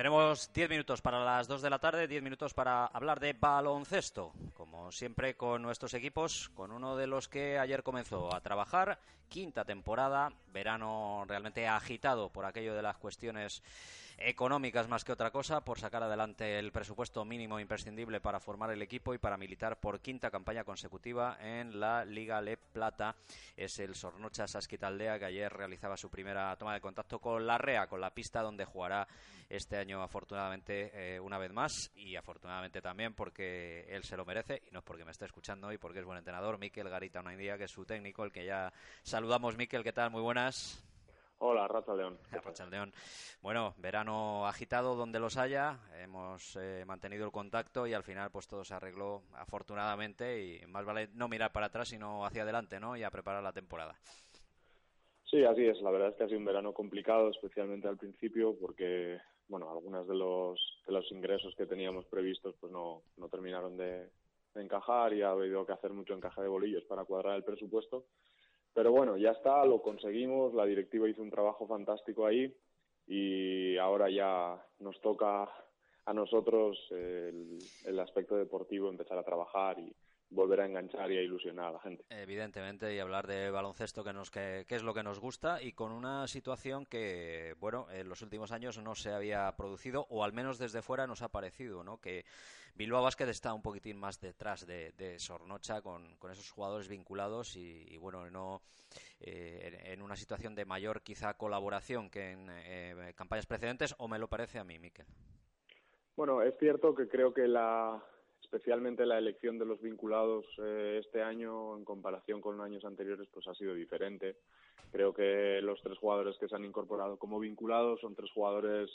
Tenemos 10 minutos para las 2 de la tarde, 10 minutos para hablar de baloncesto. Como siempre con nuestros equipos, con uno de los que ayer comenzó a trabajar, quinta temporada, verano realmente agitado por aquello de las cuestiones económicas más que otra cosa, por sacar adelante el presupuesto mínimo imprescindible para formar el equipo y para militar por quinta campaña consecutiva en la Liga Le Plata. Es el Sornocha Sasquitaldea que ayer realizaba su primera toma de contacto con la REA, con la pista donde jugará este año afortunadamente eh, una vez más y afortunadamente también porque él se lo merece y no es porque me esté escuchando y porque es buen entrenador, Miquel Garita Unaindía, que es su técnico, el que ya saludamos. Miquel, ¿qué tal? Muy buenas. Hola, Racha León. Racha León. Bueno, verano agitado donde los haya, hemos eh, mantenido el contacto y al final pues todo se arregló afortunadamente y más vale no mirar para atrás sino hacia adelante, ¿no? Y a preparar la temporada. Sí, así es. La verdad es que ha sido un verano complicado, especialmente al principio, porque bueno, algunos de los de los ingresos que teníamos previstos pues no, no terminaron de, de encajar y ha habido que hacer mucho encaje de bolillos para cuadrar el presupuesto. Pero bueno, ya está, lo conseguimos, la directiva hizo un trabajo fantástico ahí y ahora ya nos toca a nosotros el, el aspecto deportivo empezar a trabajar y volver a enganchar y a ilusionar a la gente. Evidentemente, y hablar de baloncesto, que, nos, que, que, es lo que nos gusta, y con una situación que, bueno, en los últimos años no se había producido, o al menos desde fuera nos ha parecido, ¿no? Que Bilbao Basket está un poquitín más detrás de, de Sornocha con, con, esos jugadores vinculados y, y bueno, no eh, en, en, una situación de mayor quizá colaboración que en eh, campañas precedentes, o me lo parece a mí, Miquel. Bueno, es cierto que creo que la especialmente la elección de los vinculados eh, este año en comparación con años anteriores pues ha sido diferente. Creo que los tres jugadores que se han incorporado como vinculados son tres jugadores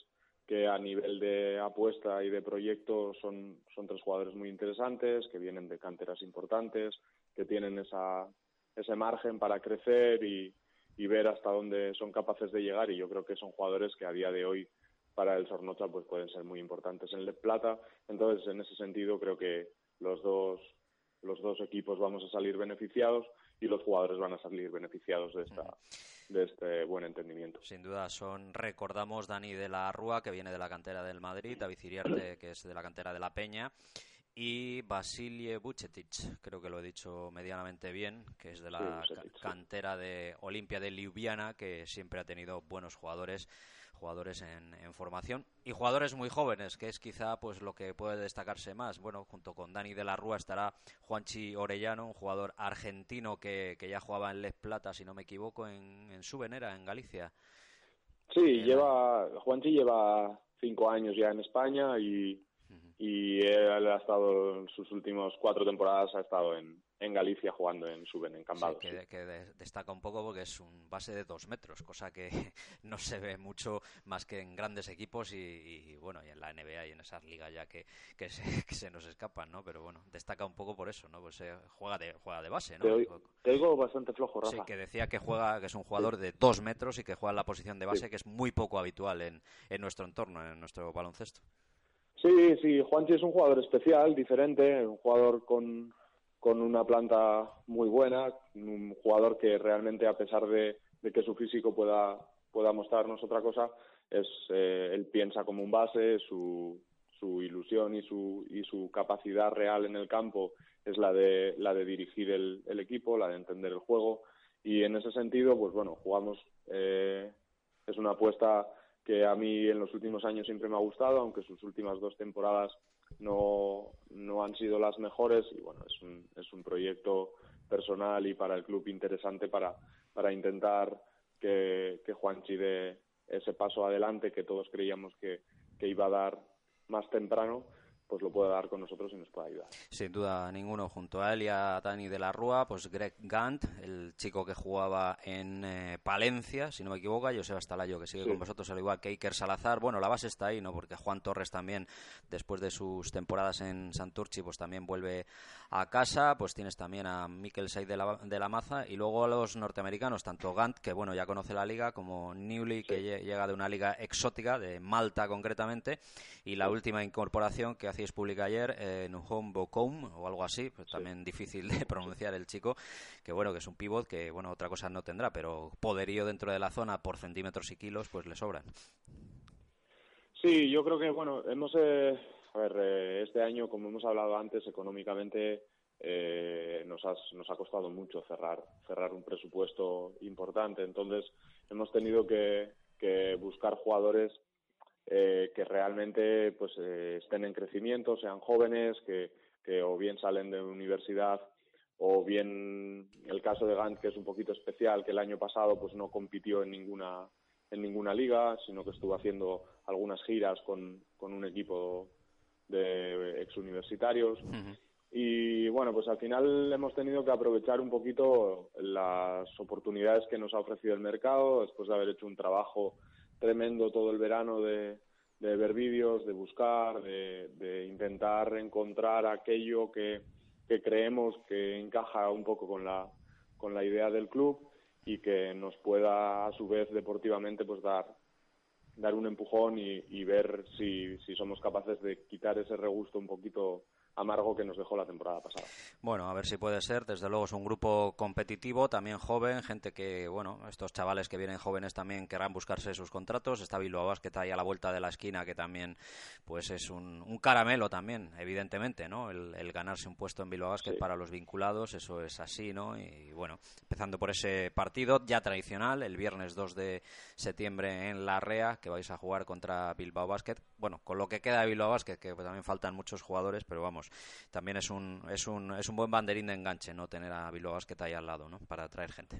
que a nivel de apuesta y de proyecto son, son tres jugadores muy interesantes, que vienen de canteras importantes, que tienen esa, ese margen para crecer y, y ver hasta dónde son capaces de llegar y yo creo que son jugadores que a día de hoy para el Sornocha pues pueden ser muy importantes en el Plata. Entonces, en ese sentido, creo que los dos los dos equipos vamos a salir beneficiados y los jugadores van a salir beneficiados de esta de este buen entendimiento. Sin duda son recordamos Dani de la Rúa que viene de la cantera del Madrid, David Iriarte que es de la cantera de la Peña y Basilie Bucetic, creo que lo he dicho medianamente bien, que es de la sí, Bucetic, cantera de Olimpia de Ljubljana, que siempre ha tenido buenos jugadores, jugadores en, en, formación y jugadores muy jóvenes, que es quizá pues lo que puede destacarse más. Bueno, junto con Dani de la Rúa estará Juanchi Orellano, un jugador argentino que, que ya jugaba en Les Plata, si no me equivoco, en, en su venera, en Galicia. Sí, Era... lleva Juanchi lleva cinco años ya en España y y él ha estado en sus últimos cuatro temporadas ha estado en, en Galicia jugando en Suben, en Cambados. Sí, que, que de, destaca un poco porque es un base de dos metros, cosa que no se ve mucho más que en grandes equipos y, y bueno, y en la NBA y en esas ligas ya que, que, se, que se nos escapan, ¿no? Pero bueno, destaca un poco por eso, ¿no? Pues eh, juega de juega de base, ¿no? Te, oigo, te oigo bastante flojo, Rafa. Sí, que decía que juega, que es un jugador sí. de dos metros y que juega en la posición de base, sí. que es muy poco habitual en, en nuestro entorno, en nuestro baloncesto. Sí, sí, Juanchi es un jugador especial, diferente, un jugador con, con una planta muy buena, un jugador que realmente a pesar de, de que su físico pueda, pueda mostrarnos otra cosa, es eh, él piensa como un base, su, su ilusión y su, y su capacidad real en el campo es la de, la de dirigir el, el equipo, la de entender el juego. Y en ese sentido, pues bueno, jugamos, eh, es una apuesta que a mí en los últimos años siempre me ha gustado, aunque sus últimas dos temporadas no, no han sido las mejores. Y bueno, es un, es un proyecto personal y para el club interesante para, para intentar que, que Juanchi dé ese paso adelante que todos creíamos que, que iba a dar más temprano, pues lo pueda dar con nosotros y nos pueda ayudar. Sin duda ninguno. Junto a él y a Dani de la Rúa, pues Greg Gant, el chico que jugaba en eh, Palencia, si no me equivoco, Joseba Stalayo, que sigue Sí. con vosotros, al igual que Iker Salazar. Bueno, la base está ahí, ¿no? Porque Juan Torres también, después de sus temporadas en Santurchi, pues también vuelve a casa. Pues tienes también a Mikel Seid de la, de la Maza y luego a los norteamericanos, tanto Gant, que bueno, ya conoce la liga, como Newley, que lle- llega de una liga exótica, de Malta concretamente, y la última incorporación que hacéis pública ayer, eh, Nuhom Bokoum, o algo así, pues también difícil de pronunciar el chico, que bueno, que es un pivot que, bueno, otra cosa no tendrá, pero poderío dentro de la zona por centímetros y kilos, pues le sobran. Sí, yo creo que, bueno, hemos, eh, a ver, eh, este año, como hemos hablado antes, económicamente eh, nos, has- nos ha costado mucho cerrar, cerrar un presupuesto importante. Entonces, hemos tenido que, que buscar jugadores eh, que realmente pues eh, estén en crecimiento, sean jóvenes, que, que o bien salen de universidad o bien el caso de Gant, que es un poquito especial, que el año pasado pues no compitió en ninguna en ninguna liga, sino que estuvo haciendo algunas giras con, con un equipo de exuniversitarios. Y bueno, pues al final hemos tenido que aprovechar un poquito las oportunidades que nos ha ofrecido el mercado, después de haber hecho un trabajo tremendo todo el verano de, de ver vídeos, de buscar, de, de intentar encontrar aquello que, que creemos que encaja un poco con la, con la idea del club y que nos pueda a su vez deportivamente pues dar dar un empujón y, y ver si, si somos capaces de quitar ese regusto un poquito amargo que nos dejó la temporada pasada. Bueno, a ver si puede ser. Desde luego es un grupo competitivo, también joven, gente que, bueno, estos chavales que vienen jóvenes también querrán buscarse sus contratos. Está Bilbao Basket ahí a la vuelta de la esquina, que también, pues es un, un caramelo también, evidentemente, ¿no? El, el ganarse un puesto en Bilbao Basket Sí. para los vinculados, eso es así, ¿no? Y bueno, empezando por ese partido ya tradicional, el viernes 2 de septiembre en La Rea, que vais a jugar contra Bilbao Basket. Bueno, con lo que queda de Bilbao Basket, que también faltan muchos jugadores, pero vamos, también es un, es un, es un buen banderín de enganche, ¿no? Tener a Bilbao Basket ahí al lado, ¿no? Para atraer gente.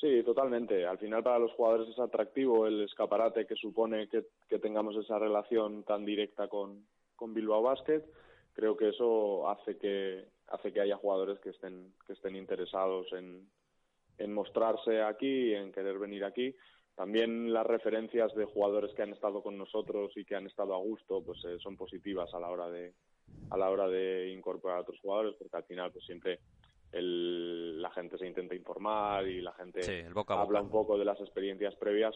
Sí, totalmente. Al final para los jugadores es atractivo el escaparate que supone que, que tengamos esa relación tan directa con, con Bilbao Basket. Creo que eso hace que hace que haya jugadores que estén que estén interesados en, en mostrarse aquí, en querer venir aquí. También las referencias de jugadores que han estado con nosotros y que han estado a gusto, pues eh, son positivas a la hora de a la hora de incorporar a otros jugadores, porque al final pues siempre el, la gente se intenta informar y la gente Sí, boca habla boca. un poco de las experiencias previas.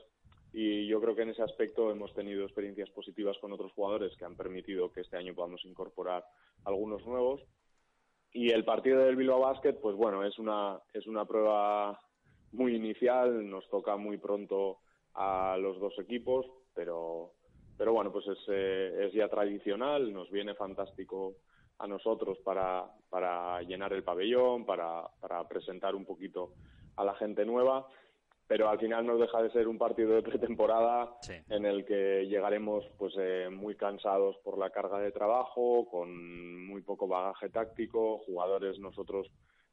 Y yo creo que en ese aspecto hemos tenido experiencias positivas con otros jugadores que han permitido que este año podamos incorporar algunos nuevos. Y el partido del Bilbao Basket pues bueno es una es una prueba muy inicial. Nos toca muy pronto a los dos equipos pero pero bueno pues es, eh, es ya tradicional nos viene fantástico a nosotros para, para llenar el pabellón, para, para presentar un poquito a la gente nueva, pero al final no deja de ser un partido de pretemporada Sí. en el que llegaremos pues eh, muy cansados por la carga de trabajo, con muy poco bagaje táctico, jugadores nosotros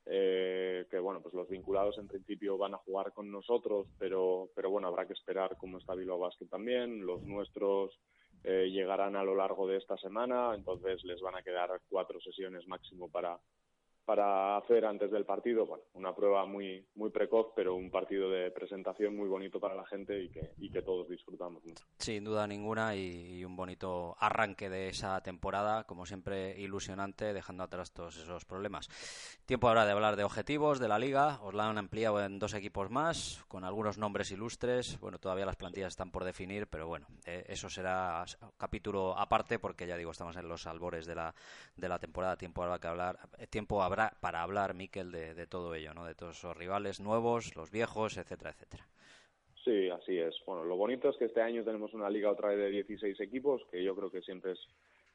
eh, que bueno pues los vinculados en principio van a jugar con nosotros, pero pero bueno habrá que esperar cómo está Bilbao Basket también, los nuestros eh, llegarán a lo largo de esta semana, entonces les van a quedar cuatro sesiones máximo para para hacer antes del partido, bueno, una prueba muy muy precoz, pero un partido de presentación muy bonito para la gente y que y que todos disfrutamos mucho. Sin duda ninguna y, y un bonito arranque de esa temporada, como siempre ilusionante, dejando atrás todos esos problemas. Tiempo ahora de hablar de objetivos de la liga, os la han ampliado en dos equipos más, con algunos nombres ilustres, bueno, todavía las plantillas están por definir, pero bueno, eh, eso será capítulo aparte porque ya digo, estamos en los albores de la, de la temporada, tiempo habrá que hablar, eh, tiempo habrá para hablar, Miquel, de, de todo ello, ¿no? De todos esos rivales nuevos, los viejos, etcétera, etcétera. Sí, así es. Bueno, lo bonito es que este año tenemos una liga otra vez de 16 equipos, que yo creo que siempre es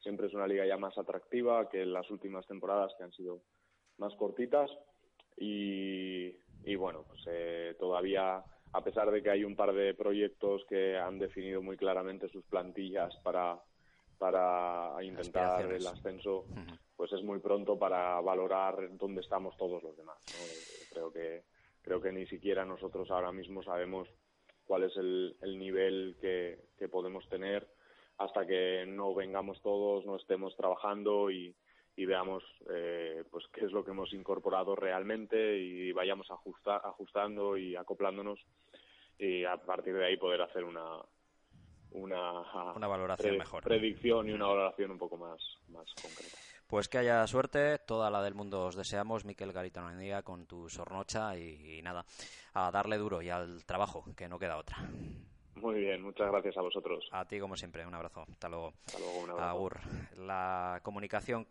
siempre es una liga ya más atractiva que las últimas temporadas que han sido más cortitas y, y bueno, pues eh, todavía a pesar de que hay un par de proyectos que han definido muy claramente sus plantillas para para intentar el ascenso, pues es muy pronto para valorar dónde estamos todos los demás. ¿no? Creo que creo que ni siquiera nosotros ahora mismo sabemos cuál es el, el nivel que, que podemos tener hasta que no vengamos todos, no estemos trabajando y, y veamos eh, pues qué es lo que hemos incorporado realmente y vayamos ajusta, ajustando y acoplándonos y a partir de ahí poder hacer una una, Una valoración pre- mejor. predicción y una valoración un poco más, más concreta. Pues que haya suerte, toda la del mundo os deseamos, Miquel Garitano Andía, con tu sornocha y, y nada, a darle duro y al trabajo, que no queda otra. Muy bien, muchas gracias a vosotros. A ti, como siempre, un abrazo. Hasta luego. Hasta luego, un abrazo. Agur. La comunicación con